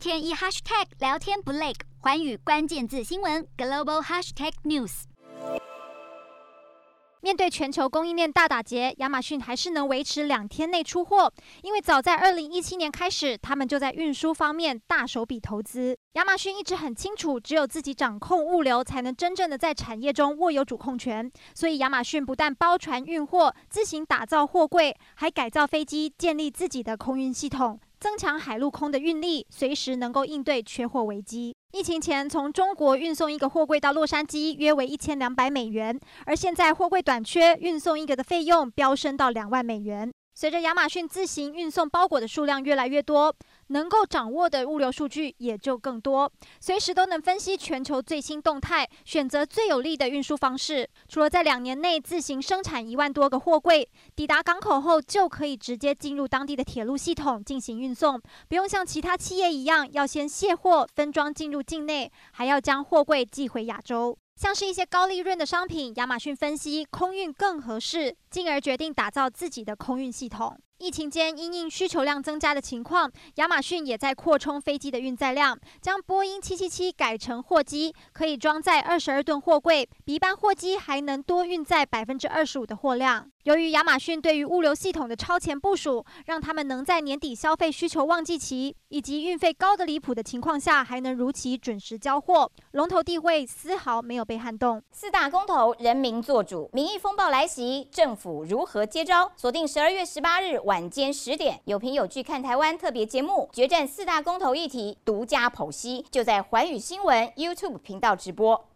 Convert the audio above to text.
天一 hashtag 聊天不累，寰宇关键字新闻 global hashtag news。面对全球供应链大打劫，亚马逊还是能维持两天内出货，因为早在二零一七年开始，他们就在运输方面大手笔投资。亚马逊一直很清楚，只有自己掌控物流，才能真正的在产业中握有主控权。所以亚马逊不但包船运货，自行打造货柜，还改造飞机，建立自己的空运系统。增强海陆空的运力，随时能够应对缺货危机。疫情前，从中国运送一个货柜到洛杉矶约为一千两百美元，而现在货柜短缺，运送一个的费用飙升到两万美元。随着亚马逊自行运送包裹的数量越来越多，能够掌握的物流数据也就更多，随时都能分析全球最新动态，选择最有利的运输方式。除了在两年内自行生产一万多个货柜，抵达港口后就可以直接进入当地的铁路系统进行运送，不用像其他企业一样要先卸货分装进入境内，还要将货柜寄回亚洲。像是一些高利润的商品，亚马逊分析空运更合适，进而决定打造自己的空运系统。疫情间，因应需求量增加的情况，亚马逊也在扩充飞机的运载量，将波音七七七改成货机，可以装载二十二吨货柜，比一般货机还能多运载百分之二十五的货量。由于亚马逊对于物流系统的超前部署，让他们能在年底消费需求旺季期以及运费高得离谱的情况下，还能如期准时交货，龙头地位丝毫没有被撼动。四大公投，人民做主，民意风暴来袭，政府如何接招？锁定十二月十八日。晚间十点，有凭有据看台湾特别节目，决战四大公投议题，独家剖析，就在环宇新闻 YouTube 频道直播。